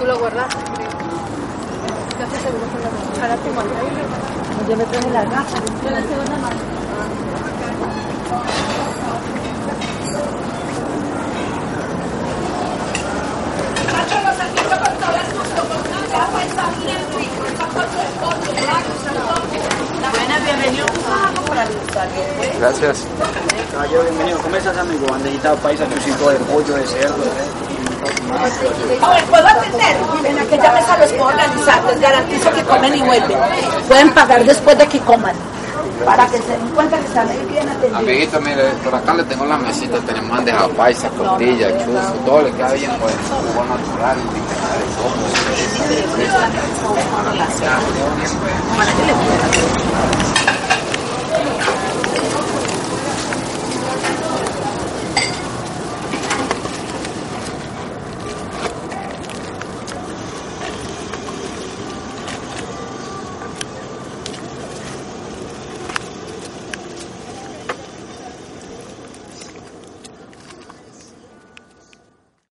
Tú lo guardaste, creo. Casi seguro que lo Ahora tengo ahí. Yo me traje las gafas. Yo la segunda mano. Gracias. Caballero, bienvenido. ¿Cómo estás, amigo? Bandejita paisa, chucito de pollo, de cerdo, de... A ver, ¿puedo atender? En aquella mesa los puedo organizar. Les garantizo que comen y vuelven. Pueden pagar después de que coman. Para que se den cuenta que están ahí bien atendidos. Amiguito, mire, por acá le tengo la mesita, tenemos bandeja paisa, tortilla, chuzo, todo le queda bien, pues, jugo natural, pueda.